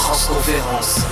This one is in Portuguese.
Transconférence.